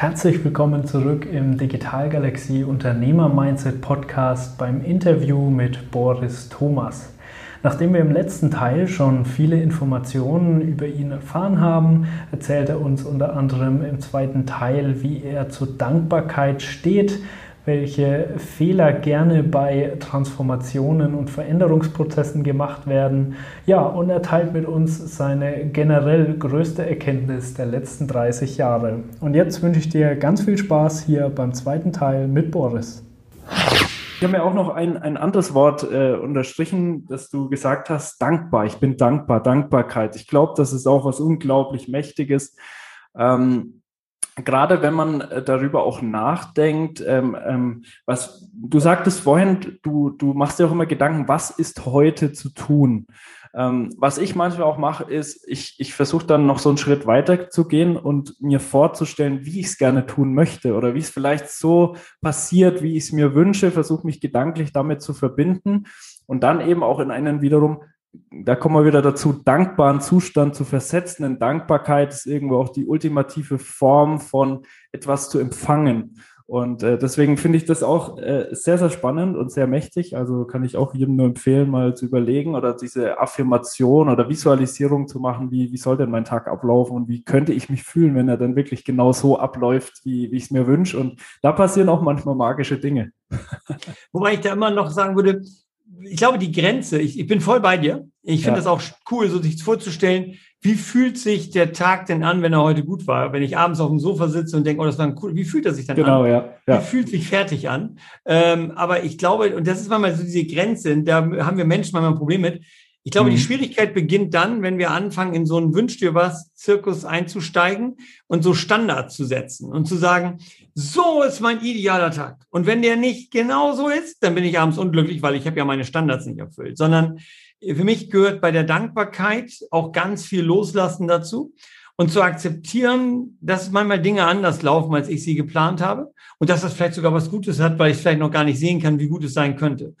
Herzlich willkommen zurück im Digitalgalaxie Unternehmer Mindset Podcast beim Interview mit Boris Thomas. Nachdem wir im letzten Teil schon viele Informationen über ihn erfahren haben, erzählt er uns unter anderem im zweiten Teil, wie er zur Dankbarkeit steht, welche Fehler gerne bei Transformationen und Veränderungsprozessen gemacht werden. Ja, und er teilt mit uns seine generell größte Erkenntnis der letzten 30 Jahre. Und jetzt wünsche ich dir ganz viel Spaß hier beim zweiten Teil mit Boris. Ich habe mir auch noch ein, ein anderes Wort äh, unterstrichen, dass du gesagt hast, dankbar. Ich bin dankbar, Dankbarkeit. Ich glaube, das ist auch was unglaublich Mächtiges. Ähm, gerade wenn man äh, darüber auch nachdenkt, ähm, ähm, was du sagtest vorhin, du, du machst dir auch immer Gedanken, was ist heute zu tun? Ähm, was ich manchmal auch mache, ist, ich, ich versuche dann noch so einen Schritt weiter zu gehen und mir vorzustellen, wie ich es gerne tun möchte oder wie es vielleicht so passiert, wie ich es mir wünsche, versuche mich gedanklich damit zu verbinden und dann eben auch in einen wiederum da kommen wir wieder dazu, dankbaren Zustand zu versetzen. Denn Dankbarkeit ist irgendwo auch die ultimative Form von etwas zu empfangen. Und äh, deswegen finde ich das auch äh, sehr, sehr spannend und sehr mächtig. Also kann ich auch jedem nur empfehlen, mal zu überlegen oder diese Affirmation oder Visualisierung zu machen, wie, wie soll denn mein Tag ablaufen und wie könnte ich mich fühlen, wenn er dann wirklich genau so abläuft, wie, wie ich es mir wünsche. Und da passieren auch manchmal magische Dinge. Wobei ich da immer noch sagen würde, ich glaube, die Grenze, ich, ich bin voll bei dir. Ich finde ja. das auch cool, so sich vorzustellen, wie fühlt sich der Tag denn an, wenn er heute gut war? Wenn ich abends auf dem Sofa sitze und denke, oh, das war ein cool, wie fühlt er sich dann genau, an? Genau, ja, ja. Wie fühlt sich fertig an? Ähm, aber ich glaube, und das ist manchmal so diese Grenze, da haben wir Menschen manchmal ein Problem mit. Ich glaube, mhm. die Schwierigkeit beginnt dann, wenn wir anfangen, in so einen Wünsch dir was Zirkus einzusteigen und so Standards zu setzen und zu sagen, so ist mein idealer Tag. Und wenn der nicht genau so ist, dann bin ich abends unglücklich, weil ich habe ja meine Standards nicht erfüllt, sondern für mich gehört bei der Dankbarkeit auch ganz viel Loslassen dazu und zu akzeptieren, dass manchmal Dinge anders laufen, als ich sie geplant habe und dass das vielleicht sogar was Gutes hat, weil ich vielleicht noch gar nicht sehen kann, wie gut es sein könnte.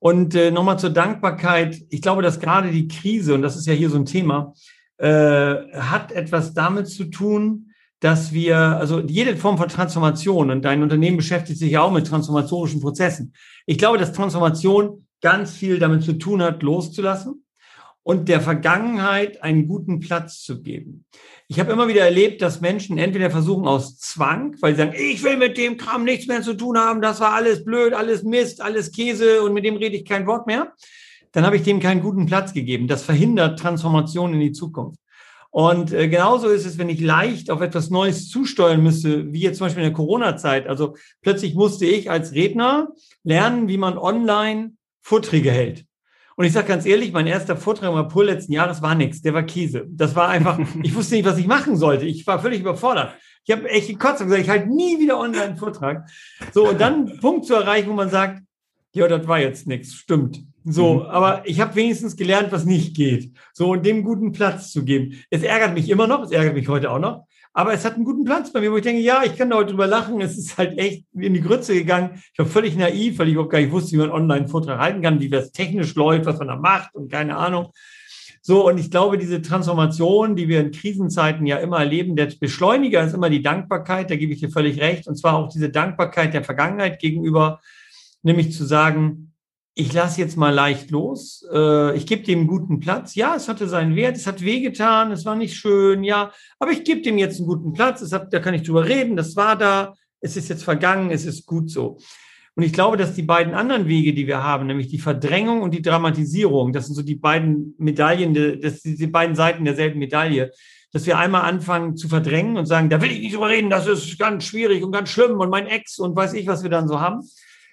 Und äh, nochmal zur Dankbarkeit. Ich glaube, dass gerade die Krise, und das ist ja hier so ein Thema, äh, hat etwas damit zu tun, dass wir, also jede Form von Transformation, und dein Unternehmen beschäftigt sich ja auch mit transformatorischen Prozessen. Ich glaube, dass Transformation ganz viel damit zu tun hat, loszulassen und der Vergangenheit einen guten Platz zu geben. Ich habe immer wieder erlebt, dass Menschen entweder versuchen aus Zwang, weil sie sagen, ich will mit dem Kram nichts mehr zu tun haben, das war alles blöd, alles Mist, alles Käse und mit dem rede ich kein Wort mehr. Dann habe ich dem keinen guten Platz gegeben. Das verhindert Transformation in die Zukunft. Und äh, genauso ist es, wenn ich leicht auf etwas Neues zusteuern müsste, wie jetzt zum Beispiel in der Corona-Zeit. Also plötzlich musste ich als Redner lernen, wie man online Vorträge hält. Und ich sage ganz ehrlich, mein erster Vortrag im April letzten Jahres war nichts, der war Käse. Das war einfach, ich wusste nicht, was ich machen sollte. Ich war völlig überfordert. Ich habe echt gekotzt und gesagt, ich halte nie wieder online einen Vortrag. So, und dann einen Punkt zu erreichen, wo man sagt, ja, das war jetzt nichts, stimmt. So, mhm. aber ich habe wenigstens gelernt, was nicht geht. So, und dem guten Platz zu geben. Es ärgert mich immer noch, es ärgert mich heute auch noch. Aber es hat einen guten Platz bei mir, wo ich denke, ja, ich kann da heute drüber lachen. Es ist halt echt in die Grütze gegangen. Ich war völlig naiv, weil ich überhaupt gar nicht wusste, wie man online Vortrag halten kann, wie das technisch läuft, was man da macht und keine Ahnung. So, und ich glaube, diese Transformation, die wir in Krisenzeiten ja immer erleben, der Beschleuniger ist immer die Dankbarkeit, da gebe ich dir völlig recht. Und zwar auch diese Dankbarkeit der Vergangenheit gegenüber, nämlich zu sagen, ich lasse jetzt mal leicht los, äh, ich gebe dem guten Platz. Ja, es hatte seinen Wert, es hat wehgetan, es war nicht schön, ja, aber ich gebe dem jetzt einen guten Platz, es hat, da kann ich drüber reden, das war da, es ist jetzt vergangen, es ist gut so. Und ich glaube, dass die beiden anderen Wege, die wir haben, nämlich die Verdrängung und die Dramatisierung, das sind so die beiden Medaillen, das sind die beiden Seiten derselben Medaille, dass wir einmal anfangen zu verdrängen und sagen, da will ich nicht drüber reden, das ist ganz schwierig und ganz schlimm und mein Ex und weiß ich, was wir dann so haben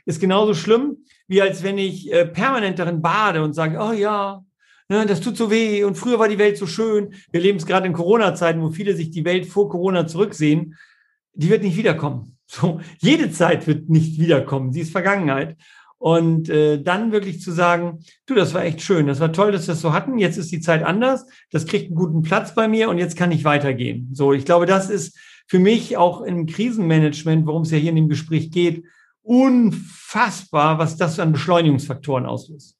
ist genauso schlimm, wie als wenn ich äh, permanent darin bade und sage, oh ja, ne, das tut so weh und früher war die Welt so schön. Wir leben es gerade in Corona-Zeiten, wo viele sich die Welt vor Corona zurücksehen. Die wird nicht wiederkommen. So, jede Zeit wird nicht wiederkommen. Sie ist Vergangenheit. Und äh, dann wirklich zu sagen, du, das war echt schön, das war toll, dass wir das so hatten. Jetzt ist die Zeit anders, das kriegt einen guten Platz bei mir und jetzt kann ich weitergehen. So, ich glaube, das ist für mich auch im Krisenmanagement, worum es ja hier in dem Gespräch geht, unfassbar, was das an Beschleunigungsfaktoren auslöst.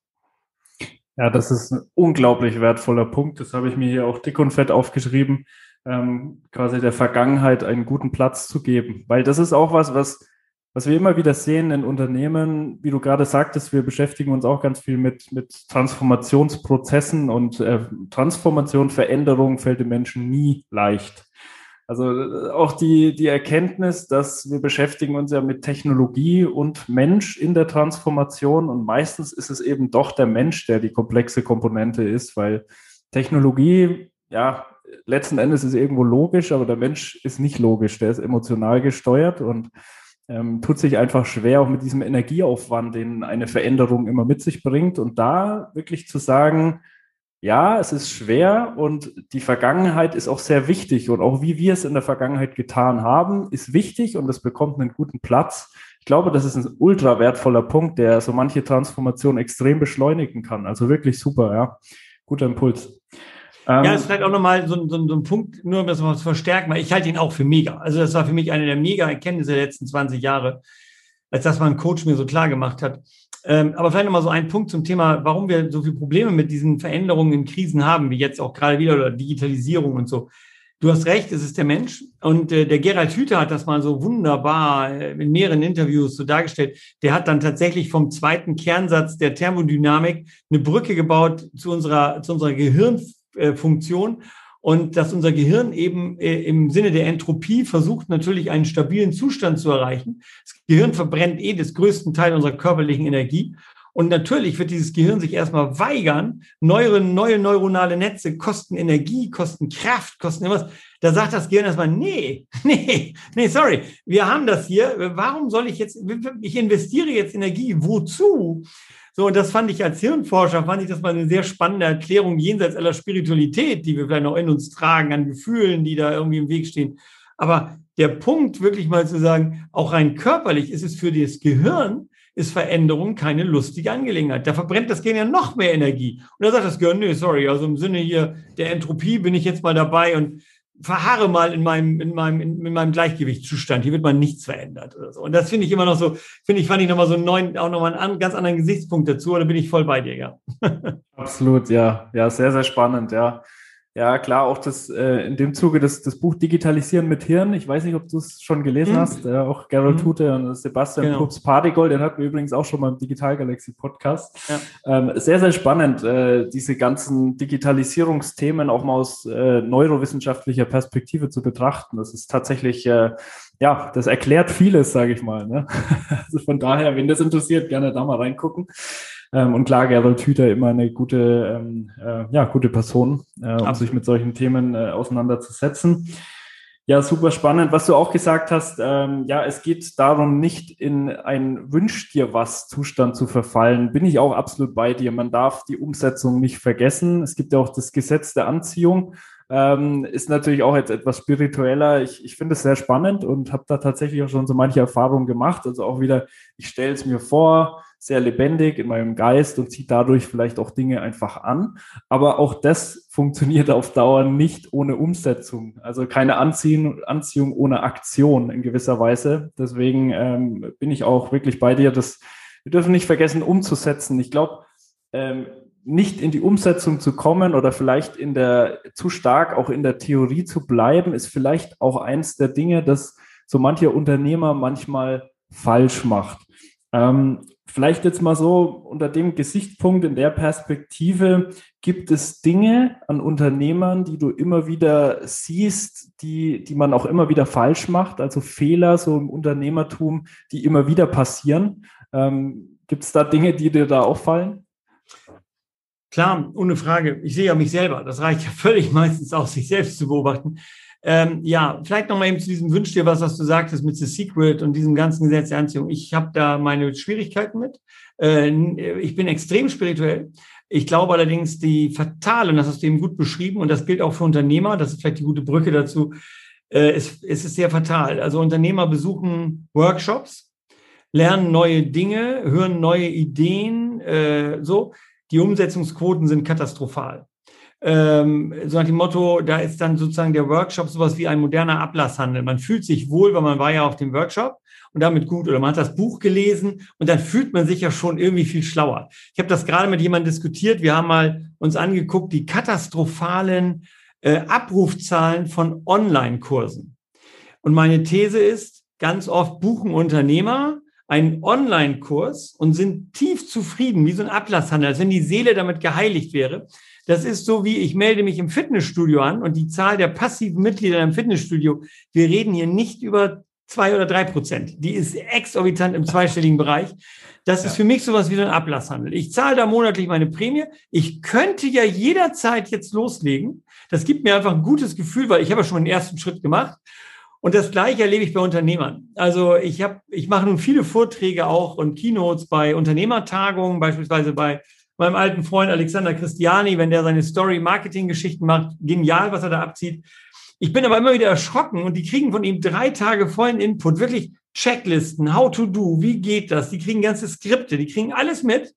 Ja, das ist ein unglaublich wertvoller Punkt. Das habe ich mir hier auch dick und fett aufgeschrieben. ähm, quasi der Vergangenheit einen guten Platz zu geben. Weil das ist auch was, was, was wir immer wieder sehen in Unternehmen, wie du gerade sagtest, wir beschäftigen uns auch ganz viel mit, mit Transformationsprozessen und äh, Transformation, Veränderung fällt den Menschen nie leicht. Also äh, auch die, die Erkenntnis, dass wir beschäftigen uns ja mit Technologie und Mensch in der Transformation und meistens ist es eben doch der Mensch, der die komplexe Komponente ist, weil Technologie, ja, letzten Endes ist irgendwo logisch, aber der Mensch ist nicht logisch, der ist emotional gesteuert und ähm, tut sich einfach schwer, auch mit diesem Energieaufwand, den eine Veränderung immer mit sich bringt. Und da wirklich zu sagen, ja, es ist schwer und die Vergangenheit ist auch sehr wichtig und auch wie wir es in der Vergangenheit getan haben, ist wichtig und es bekommt einen guten Platz. Ich glaube, das ist ein ultra wertvoller Punkt, der so manche Transformation extrem beschleunigen kann. Also wirklich super, ja. Guter Impuls. Ähm, ja, ist vielleicht auch nochmal so, so, so ein Punkt, nur um das mal zu verstärken, weil ich halte ihn auch für mega. Also das war für mich eine der mega Erkenntnisse der letzten 20 Jahre, als das mein Coach mir so klar gemacht hat. Ähm, aber vielleicht nochmal so ein Punkt zum Thema, warum wir so viele Probleme mit diesen Veränderungen in Krisen haben, wie jetzt auch gerade wieder oder Digitalisierung und so. Du hast recht, es ist der Mensch. Und äh, der Gerald Hüther hat das mal so wunderbar äh, in mehreren Interviews so dargestellt. Der hat dann tatsächlich vom zweiten Kernsatz der Thermodynamik eine Brücke gebaut zu unserer, zu unserer Gehirnfunktion. Und dass unser Gehirn eben äh, im Sinne der Entropie versucht, natürlich einen stabilen Zustand zu erreichen. Das Gehirn verbrennt eh das größten Teil unserer körperlichen Energie. Und natürlich wird dieses Gehirn sich erstmal weigern. Neue, neue neuronale Netze kosten Energie, kosten Kraft, kosten irgendwas. Da sagt das Gehirn erstmal, nee, nee, nee, sorry, wir haben das hier. Warum soll ich jetzt, ich investiere jetzt Energie, wozu? So, und das fand ich als Hirnforscher, fand ich das mal eine sehr spannende Erklärung jenseits aller Spiritualität, die wir vielleicht noch in uns tragen, an Gefühlen, die da irgendwie im Weg stehen. Aber der Punkt, wirklich mal zu sagen, auch rein körperlich ist es für das Gehirn ist Veränderung keine lustige Angelegenheit. Da verbrennt das Gehirn ja noch mehr Energie. Und da sagt das Gehirn, nee, sorry, also im Sinne hier der Entropie bin ich jetzt mal dabei und verharre mal in meinem, in meinem, in, in meinem Gleichgewichtszustand. Hier wird mal nichts verändert oder so. Und das finde ich immer noch so, finde ich, fand ich nochmal so einen neuen, auch nochmal einen ganz anderen Gesichtspunkt dazu. Oder bin ich voll bei dir, ja. Absolut, ja. Ja, sehr, sehr spannend, ja. Ja, klar, auch das äh, in dem Zuge das, das Buch Digitalisieren mit Hirn. Ich weiß nicht, ob du es schon gelesen mhm. hast. Äh, auch Gerald mhm. Tute und Sebastian genau. Pups Partigold, den hatten wir übrigens auch schon mal im Digital Galaxy Podcast. Ja. Ähm, sehr, sehr spannend, äh, diese ganzen Digitalisierungsthemen auch mal aus äh, neurowissenschaftlicher Perspektive zu betrachten. Das ist tatsächlich, äh, ja, das erklärt vieles, sage ich mal. Ne? also von daher, wenn das interessiert, gerne da mal reingucken. Ähm, und klar, Gerald Hüther immer eine gute, ähm, äh, ja, gute Person, äh, um sich mit solchen Themen äh, auseinanderzusetzen. Ja, super spannend. Was du auch gesagt hast, ähm, ja, es geht darum, nicht in ein Wünsch dir was Zustand zu verfallen. Bin ich auch absolut bei dir. Man darf die Umsetzung nicht vergessen. Es gibt ja auch das Gesetz der Anziehung. Ähm, ist natürlich auch jetzt etwas spiritueller. Ich, ich finde es sehr spannend und habe da tatsächlich auch schon so manche Erfahrungen gemacht. Also auch wieder, ich stelle es mir vor, sehr lebendig in meinem Geist und zieht dadurch vielleicht auch Dinge einfach an. Aber auch das funktioniert auf Dauer nicht ohne Umsetzung. Also keine Anziehung, Anziehung ohne Aktion in gewisser Weise. Deswegen ähm, bin ich auch wirklich bei dir, dass wir dürfen nicht vergessen, umzusetzen. Ich glaube, ähm, nicht in die Umsetzung zu kommen oder vielleicht in der zu stark auch in der Theorie zu bleiben, ist vielleicht auch eins der Dinge, dass so mancher Unternehmer manchmal falsch macht. Ähm, vielleicht jetzt mal so unter dem Gesichtspunkt, in der Perspektive, gibt es Dinge an Unternehmern, die du immer wieder siehst, die, die man auch immer wieder falsch macht, also Fehler so im Unternehmertum, die immer wieder passieren. Ähm, gibt es da Dinge, die dir da auffallen? Klar, ohne Frage. Ich sehe ja mich selber. Das reicht ja völlig meistens aus, sich selbst zu beobachten. Ähm, ja, vielleicht noch mal eben zu diesem Wünsch dir was, was du sagtest mit The Secret und diesem ganzen Gesetz der Anziehung. Ich habe da meine Schwierigkeiten mit. Äh, ich bin extrem spirituell. Ich glaube allerdings, die fatale, und das hast du eben gut beschrieben, und das gilt auch für Unternehmer, das ist vielleicht die gute Brücke dazu, äh, es, es ist sehr fatal. Also Unternehmer besuchen Workshops, lernen neue Dinge, hören neue Ideen, äh, so. Die Umsetzungsquoten sind katastrophal ähm, so nach dem Motto, da ist dann sozusagen der Workshop sowas wie ein moderner Ablasshandel. Man fühlt sich wohl, weil man war ja auf dem Workshop und damit gut oder man hat das Buch gelesen und dann fühlt man sich ja schon irgendwie viel schlauer. Ich habe das gerade mit jemandem diskutiert. Wir haben mal uns angeguckt, die katastrophalen äh, Abrufzahlen von Online-Kursen. Und meine These ist, ganz oft buchen Unternehmer einen Online-Kurs und sind tief zufrieden, wie so ein Ablasshandel, als wenn die Seele damit geheiligt wäre. Das ist so wie, ich melde mich im Fitnessstudio an und die Zahl der passiven Mitglieder im Fitnessstudio, wir reden hier nicht über zwei oder drei Prozent. Die ist exorbitant im zweistelligen Bereich. Das ja. ist für mich sowas wie so ein Ablasshandel. Ich zahle da monatlich meine Prämie. Ich könnte ja jederzeit jetzt loslegen. Das gibt mir einfach ein gutes Gefühl, weil ich habe ja schon den ersten Schritt gemacht. Und das Gleiche erlebe ich bei Unternehmern. Also ich habe, ich mache nun viele Vorträge auch und Keynotes bei Unternehmertagungen, beispielsweise bei meinem alten Freund Alexander Christiani, wenn der seine Story-Marketing-Geschichten macht, genial, was er da abzieht. Ich bin aber immer wieder erschrocken und die kriegen von ihm drei Tage vollen Input, wirklich Checklisten, how to do, wie geht das? Die kriegen ganze Skripte, die kriegen alles mit.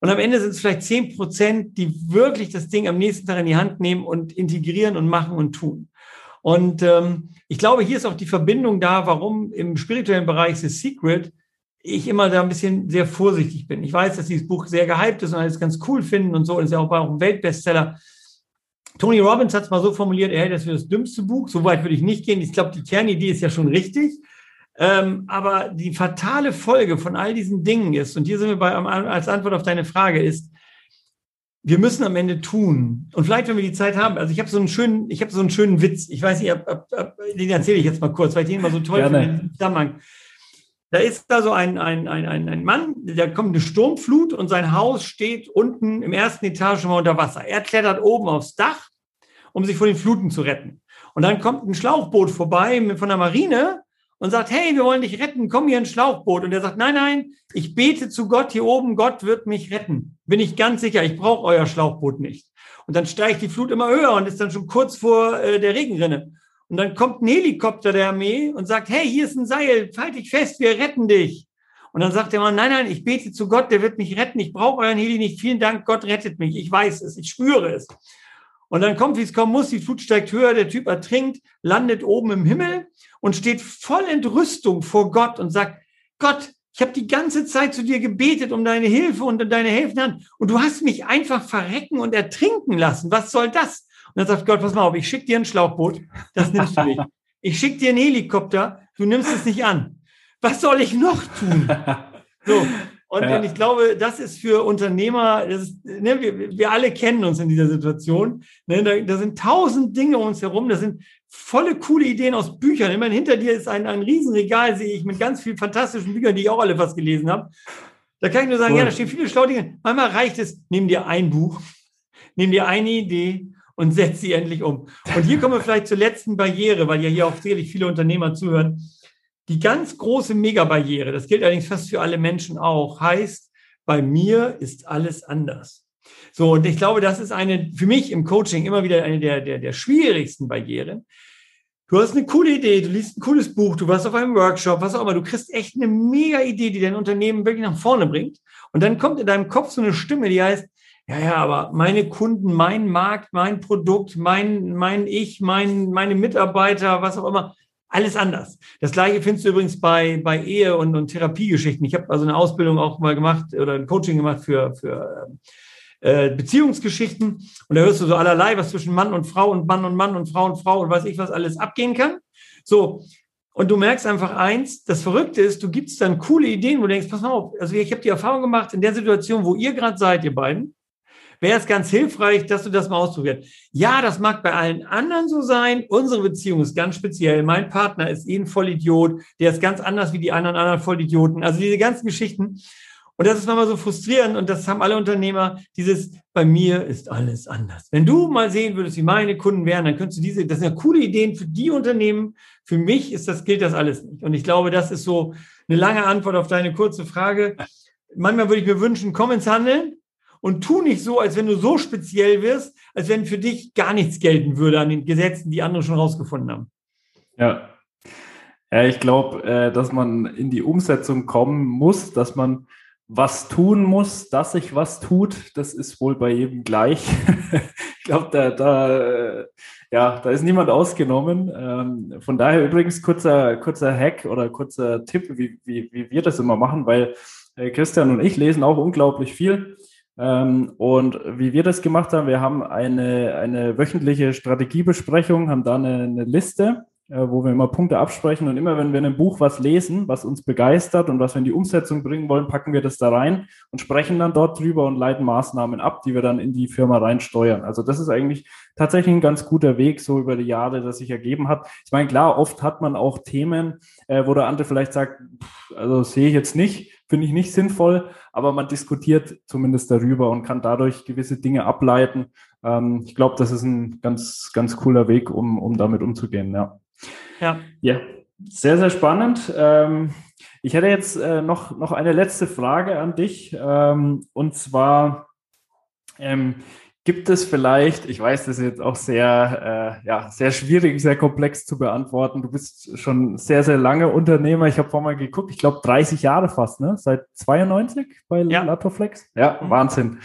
Und am Ende sind es vielleicht zehn Prozent, die wirklich das Ding am nächsten Tag in die Hand nehmen und integrieren und machen und tun. Und ähm, ich glaube, hier ist auch die Verbindung da, warum im spirituellen Bereich The Secret ich immer da ein bisschen sehr vorsichtig bin. Ich weiß, dass dieses Buch sehr gehypt ist und alles ganz cool finden und so. Und ist ja auch ein Weltbestseller. Tony Robbins hat es mal so formuliert, er hält das für das dümmste Buch. So weit würde ich nicht gehen. Ich glaube, die Kernidee ist ja schon richtig. Ähm, aber die fatale Folge von all diesen Dingen ist, und hier sind wir bei, als Antwort auf deine Frage, ist, wir müssen am Ende tun. Und vielleicht, wenn wir die Zeit haben, also ich habe so einen schönen, ich habe so einen schönen Witz. Ich weiß nicht, ab, ab, ab, den erzähle ich jetzt mal kurz, weil ich den immer so toll finde im Zusammenhang. Da ist da so ein, ein, ein, ein, ein Mann, da kommt eine Sturmflut und sein Haus steht unten im ersten Etage mal unter Wasser. Er klettert oben aufs Dach, um sich vor den Fluten zu retten. Und dann kommt ein Schlauchboot vorbei von der Marine und sagt, hey, wir wollen dich retten, komm hier ins Schlauchboot. Und er sagt, nein, nein, ich bete zu Gott hier oben, Gott wird mich retten. Bin ich ganz sicher, ich brauche euer Schlauchboot nicht. Und dann steigt die Flut immer höher und ist dann schon kurz vor äh, der Regenrinne. Und dann kommt ein Helikopter der Armee und sagt, hey, hier ist ein Seil, halt dich fest, wir retten dich. Und dann sagt der Mann, nein, nein, ich bete zu Gott, der wird mich retten, ich brauche euren Heli nicht, vielen Dank, Gott rettet mich, ich weiß es, ich spüre es. Und dann kommt, wie es kommen muss, die Flut steigt höher, der Typ ertrinkt, landet oben im Himmel und steht voll Entrüstung vor Gott und sagt, Gott, ich habe die ganze Zeit zu dir gebetet um deine Hilfe und deine helfende und du hast mich einfach verrecken und ertrinken lassen. Was soll das? Dann sagt Gott, pass mal auf, ich schicke dir ein Schlauchboot, das nimmst du nicht. Ich schicke dir einen Helikopter, du nimmst es nicht an. Was soll ich noch tun? So. Und, ja. ich glaube, das ist für Unternehmer, ist, ne, wir, wir alle kennen uns in dieser Situation. Ne, da, da sind tausend Dinge um uns herum, da sind volle coole Ideen aus Büchern. Immerhin hinter dir ist ein, ein Riesenregal, sehe ich, mit ganz vielen fantastischen Büchern, die ich auch alle was gelesen habe. Da kann ich nur sagen, cool. ja, da stehen viele schlaue Dinge. Manchmal reicht es, nimm dir ein Buch, nimm dir eine Idee und setz sie endlich um. Und hier kommen wir vielleicht zur letzten Barriere, weil ja hier auch sicherlich viele Unternehmer zuhören. Die ganz große Megabarriere, das gilt allerdings fast für alle Menschen auch, heißt, bei mir ist alles anders. So, und ich glaube, das ist eine, für mich im Coaching immer wieder eine der, der, der schwierigsten Barrieren. Du hast eine coole Idee, du liest ein cooles Buch, du warst auf einem Workshop, was auch immer, du kriegst echt eine mega Idee, die dein Unternehmen wirklich nach vorne bringt. Und dann kommt in deinem Kopf so eine Stimme, die heißt, ja, ja, aber meine Kunden, mein Markt, mein Produkt, mein, mein Ich, mein, meine Mitarbeiter, was auch immer, alles anders. Das gleiche findest du übrigens bei, bei Ehe- und, und Therapiegeschichten. Ich habe also eine Ausbildung auch mal gemacht oder ein Coaching gemacht für, für äh, Beziehungsgeschichten. Und da hörst du so allerlei, was zwischen Mann und Frau und Mann und Mann und Frau und Frau und weiß ich was alles abgehen kann. So. Und du merkst einfach eins, das Verrückte ist, du gibst dann coole Ideen, wo du denkst, pass mal auf, also ich habe die Erfahrung gemacht, in der Situation, wo ihr gerade seid, ihr beiden, wäre es ganz hilfreich, dass du das mal ausprobierst. Ja, das mag bei allen anderen so sein. Unsere Beziehung ist ganz speziell. Mein Partner ist eh ein Vollidiot. Der ist ganz anders wie die anderen anderen Vollidioten. Also diese ganzen Geschichten. Und das ist manchmal so frustrierend und das haben alle Unternehmer, dieses, bei mir ist alles anders. Wenn du mal sehen würdest, wie meine Kunden wären, dann könntest du diese, das sind ja coole Ideen für die Unternehmen. Für mich ist das, gilt das alles nicht. Und ich glaube, das ist so eine lange Antwort auf deine kurze Frage. Manchmal würde ich mir wünschen, komm ins Handeln und tu nicht so, als wenn du so speziell wirst, als wenn für dich gar nichts gelten würde an den Gesetzen, die andere schon rausgefunden haben. Ja. Ja, ich glaube, äh, dass man in die Umsetzung kommen muss, dass man was tun muss, dass sich was tut, das ist wohl bei jedem gleich. ich glaube, da, da, ja, da ist niemand ausgenommen. Ähm, von daher übrigens kurzer, kurzer Hack oder kurzer Tipp, wie, wie, wie wir das immer machen, weil äh, Christian und ich lesen auch unglaublich viel und wie wir das gemacht haben, wir haben eine, eine wöchentliche Strategiebesprechung, haben da eine, eine Liste äh, wo wir immer Punkte absprechen und immer wenn wir in einem Buch was lesen, was uns begeistert und was wir in die Umsetzung bringen wollen, packen wir das da rein und sprechen dann dort drüber und leiten Maßnahmen ab, die wir dann in die Firma reinsteuern. Also das ist eigentlich tatsächlich ein ganz guter Weg so über die Jahre, das sich ergeben hat. Ich meine, klar, oft hat man auch Themen, äh, wo der andere vielleicht sagt, also sehe ich jetzt nicht, finde ich nicht sinnvoll, aber man diskutiert zumindest darüber und kann dadurch gewisse Dinge ableiten. Ähm, ich glaube, das ist ein ganz, ganz cooler Weg, um, um damit umzugehen, ja. Ja. Ja, sehr, sehr spannend. Ähm, ich hätte jetzt äh, noch, noch eine letzte Frage an dich. Ähm, und zwar ähm, gibt es vielleicht, ich weiß, das ist jetzt auch sehr, äh, ja, sehr schwierig, sehr komplex zu beantworten. Du bist schon sehr, sehr lange Unternehmer. Ich habe vorhin mal geguckt, ich glaube 30 Jahre fast, ne? Seit 92 bei ja. Latoflex. Ja, mhm. Wahnsinn.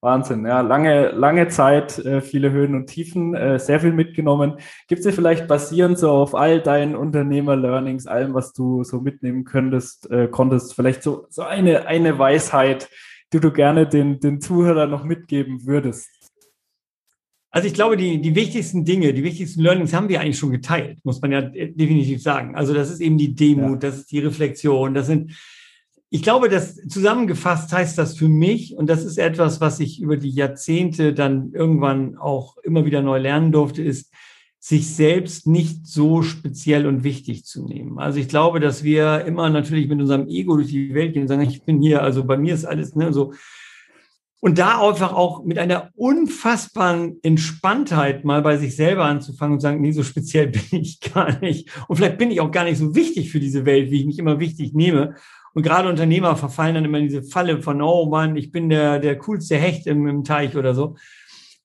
Wahnsinn, ja, lange, lange Zeit, äh, viele Höhen und Tiefen, äh, sehr viel mitgenommen. Gibt es dir vielleicht basierend so auf all deinen Unternehmer-Learnings, allem, was du so mitnehmen könntest, äh, konntest, vielleicht so, so eine, eine Weisheit, die du gerne den, den Zuhörer noch mitgeben würdest? Also ich glaube, die, die wichtigsten Dinge, die wichtigsten Learnings haben wir eigentlich schon geteilt, muss man ja definitiv sagen. Also das ist eben die Demut, ja. das ist die Reflexion, das sind ich glaube, dass zusammengefasst heißt das für mich, und das ist etwas, was ich über die Jahrzehnte dann irgendwann auch immer wieder neu lernen durfte, ist, sich selbst nicht so speziell und wichtig zu nehmen. Also ich glaube, dass wir immer natürlich mit unserem Ego durch die Welt gehen und sagen, ich bin hier, also bei mir ist alles ne, so. Und da einfach auch mit einer unfassbaren Entspanntheit mal bei sich selber anzufangen und sagen, nee, so speziell bin ich gar nicht. Und vielleicht bin ich auch gar nicht so wichtig für diese Welt, wie ich mich immer wichtig nehme. Und gerade Unternehmer verfallen dann immer in diese Falle von, oh Mann, ich bin der, der coolste Hecht im, im Teich oder so.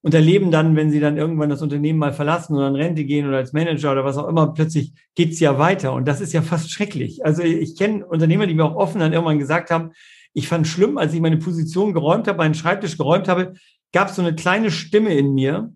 Und erleben dann, wenn sie dann irgendwann das Unternehmen mal verlassen oder in Rente gehen oder als Manager oder was auch immer, plötzlich geht's ja weiter. Und das ist ja fast schrecklich. Also ich kenne Unternehmer, die mir auch offen dann irgendwann gesagt haben, ich fand schlimm, als ich meine Position geräumt habe, meinen Schreibtisch geräumt habe, gab es so eine kleine Stimme in mir,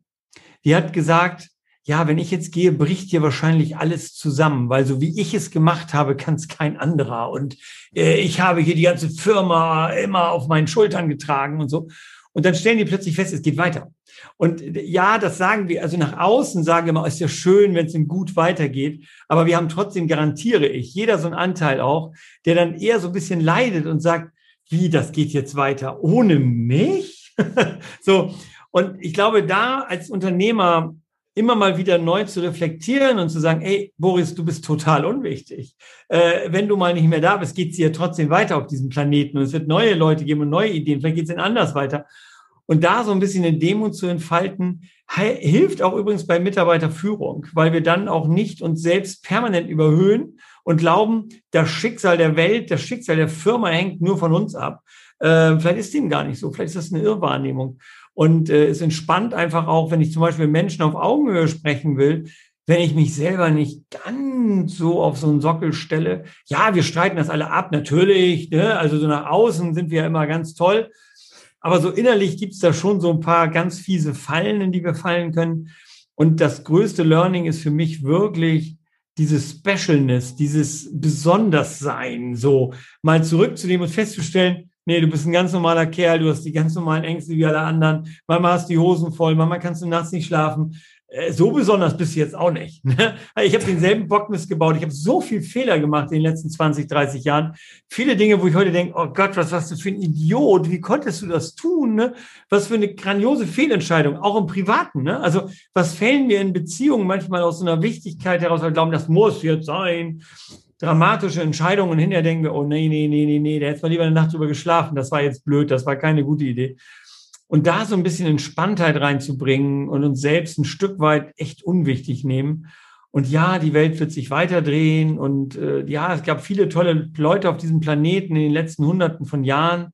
die hat gesagt, ja, wenn ich jetzt gehe, bricht hier wahrscheinlich alles zusammen, weil so wie ich es gemacht habe, kann es kein anderer. Und äh, ich habe hier die ganze Firma immer auf meinen Schultern getragen und so. Und dann stellen die plötzlich fest, es geht weiter. Und äh, ja, das sagen wir, also nach außen sagen wir immer, ist ja schön, wenn es ihm gut weitergeht. Aber wir haben trotzdem, garantiere ich, jeder so einen Anteil auch, der dann eher so ein bisschen leidet und sagt, wie, das geht jetzt weiter ohne mich? so. Und ich glaube, da als Unternehmer immer mal wieder neu zu reflektieren und zu sagen, ey, Boris, du bist total unwichtig. Äh, wenn du mal nicht mehr da bist, geht es ja trotzdem weiter auf diesem Planeten und es wird neue Leute geben und neue Ideen, vielleicht geht es anders weiter. Und da so ein bisschen eine Demut zu entfalten, hilft auch übrigens bei Mitarbeiterführung, weil wir dann auch nicht uns selbst permanent überhöhen und glauben, das Schicksal der Welt, das Schicksal der Firma hängt nur von uns ab. Äh, vielleicht ist dem gar nicht so, vielleicht ist das eine Irrwahrnehmung. Und äh, es entspannt einfach auch, wenn ich zum Beispiel Menschen auf Augenhöhe sprechen will, wenn ich mich selber nicht ganz so auf so einen Sockel stelle. Ja, wir streiten das alle ab, natürlich. Ne? Also so nach außen sind wir ja immer ganz toll. Aber so innerlich gibt's da schon so ein paar ganz fiese Fallen, in die wir fallen können. Und das größte Learning ist für mich wirklich dieses Specialness, dieses Besonderssein, so mal zurückzunehmen und festzustellen, nee, du bist ein ganz normaler Kerl, du hast die ganz normalen Ängste wie alle anderen, Mama hast die Hosen voll, Mama kannst du nachts nicht schlafen. Äh, so besonders bist du jetzt auch nicht. Ne? Ich habe denselben Bockmist gebaut. Ich habe so viel Fehler gemacht in den letzten 20, 30 Jahren. Viele Dinge, wo ich heute denke, oh Gott, was warst du für ein Idiot? Wie konntest du das tun? Ne? Was für eine grandiose Fehlentscheidung, auch im Privaten. Ne? Also was fällen wir in Beziehungen manchmal aus so einer Wichtigkeit heraus, weil wir glauben, das muss jetzt sein dramatische Entscheidungen und hinterher denken wir, oh nee, nee, nee, nee, nee, da hätte man lieber eine Nacht drüber geschlafen, das war jetzt blöd, das war keine gute Idee. Und da so ein bisschen Entspanntheit reinzubringen und uns selbst ein Stück weit echt unwichtig nehmen. Und ja, die Welt wird sich weiterdrehen und äh, ja, es gab viele tolle Leute auf diesem Planeten in den letzten Hunderten von Jahren.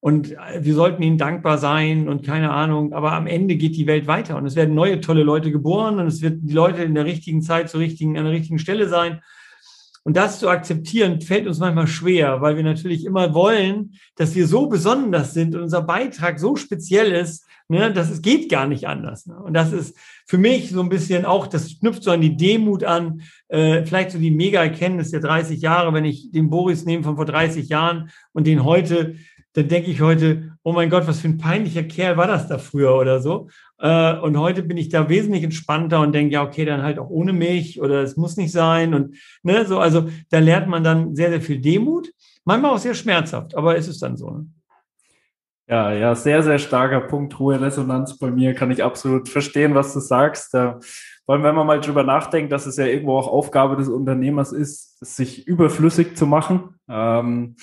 Und äh, wir sollten ihnen dankbar sein und keine Ahnung. Aber am Ende geht die Welt weiter und es werden neue tolle Leute geboren und es wird die Leute in der richtigen Zeit zur richtigen, an der richtigen Stelle sein. Und das zu akzeptieren, fällt uns manchmal schwer, weil wir natürlich immer wollen, dass wir so besonders sind und unser Beitrag so speziell ist, ne, dass es geht gar nicht anders. Ne? Und das ist für mich so ein bisschen auch, das knüpft so an die Demut an, äh, vielleicht so die Mega-Erkenntnis der 30 Jahre, wenn ich den Boris nehme von vor 30 Jahren und den heute, dann denke ich heute, oh mein Gott, was für ein peinlicher Kerl war das da früher oder so. Äh, und heute bin ich da wesentlich entspannter und denke, ja, okay, dann halt auch ohne mich oder es muss nicht sein. Und ne, so, also da lernt man dann sehr, sehr viel Demut. Manchmal auch sehr schmerzhaft, aber es ist dann so. Ne? Ja, ja, sehr, sehr starker Punkt, hohe Resonanz bei mir, kann ich absolut verstehen, was du sagst. vor allem, wenn man mal drüber nachdenkt, dass es ja irgendwo auch Aufgabe des Unternehmers ist, sich überflüssig zu machen. Ähm,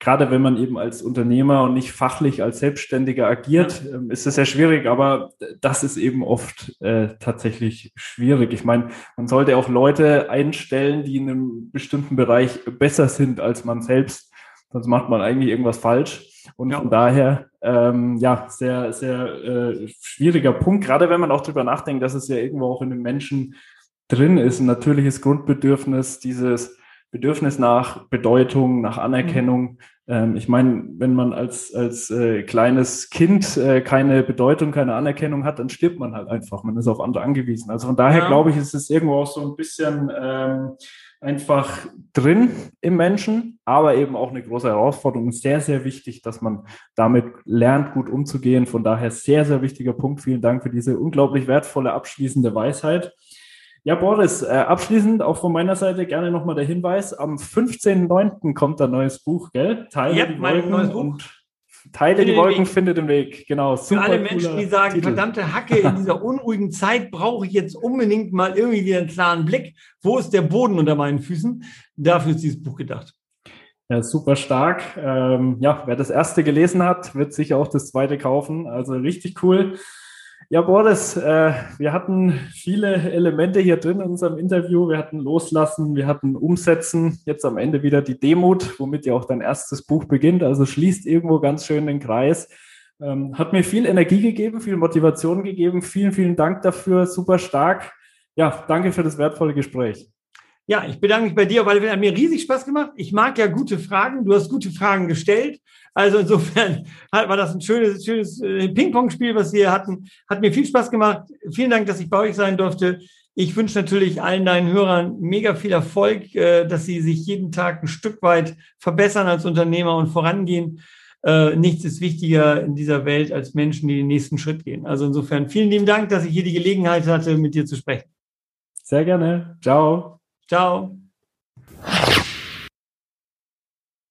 gerade wenn man eben als Unternehmer und nicht fachlich als Selbstständiger agiert. Ähm, ist es sehr schwierig, aber das ist eben oft äh, tatsächlich schwierig. Ich meine, man sollte auch Leute einstellen, die in einem bestimmten Bereich besser sind als man selbst, sonst macht man eigentlich irgendwas falsch. Und ja. von daher, ähm, ja, sehr, sehr äh, schwieriger Punkt, gerade wenn man auch drüber nachdenkt, dass es ja irgendwo auch in den Menschen drin ist, ein natürliches Grundbedürfnis, dieses Bedürfnis nach Bedeutung, nach Anerkennung. Mhm. Ähm, ich meine, wenn man als, als äh, kleines Kind äh, keine Bedeutung, keine Anerkennung hat, dann stirbt man halt einfach. Man ist auf andere angewiesen. Also von daher ja. glaube ich, ist es irgendwo auch so ein bisschen ähm, einfach drin im Menschen, aber eben auch eine große Herausforderung. Sehr, sehr wichtig, dass man damit lernt, gut umzugehen. Von daher sehr, sehr wichtiger Punkt. Vielen Dank für diese unglaublich wertvolle abschließende Weisheit. Ja, Boris, äh, abschließend auch von meiner Seite gerne nochmal der Hinweis. Am 15.09. kommt ein neues Buch, gell? Teile ja, die Wolken neues Buch. und Teile finde die Wolken, Weg. finde den Weg. Genau. Super Für alle Menschen, die sagen, Titel. verdammte Hacke, in dieser unruhigen Zeit brauche ich jetzt unbedingt mal irgendwie wieder einen klaren Blick. Wo ist der Boden unter meinen Füßen? Dafür ist dieses Buch gedacht. Ja, super stark. Ähm, ja, wer das erste gelesen hat, wird sich auch das zweite kaufen. Also richtig cool. Ja, Boris, äh, wir hatten viele Elemente hier drin in unserem Interview. Wir hatten Loslassen, wir hatten Umsetzen, jetzt am Ende wieder die Demut, womit ja auch dein erstes Buch beginnt. Also schließt irgendwo ganz schön den Kreis. Ähm, hat mir viel Energie gegeben, viel Motivation gegeben. Vielen, vielen Dank dafür. Super stark. Ja, danke für das wertvolle Gespräch. Ja, ich bedanke mich bei dir, weil es hat mir riesig Spaß gemacht. Ich mag ja gute Fragen. Du hast gute Fragen gestellt. Also insofern war das ein schönes, schönes äh, Ping-Pong-Spiel, was wir hatten. Hat mir viel Spaß gemacht. Vielen Dank, dass ich bei euch sein durfte. Ich wünsche natürlich allen deinen Hörern mega viel Erfolg, äh, dass sie sich jeden Tag ein Stück weit verbessern als Unternehmer und vorangehen. Äh, nichts ist wichtiger in dieser Welt als Menschen, die den nächsten Schritt gehen. Also insofern vielen lieben Dank, dass ich hier die Gelegenheit hatte, mit dir zu sprechen. Sehr gerne. Ciao. Ciao.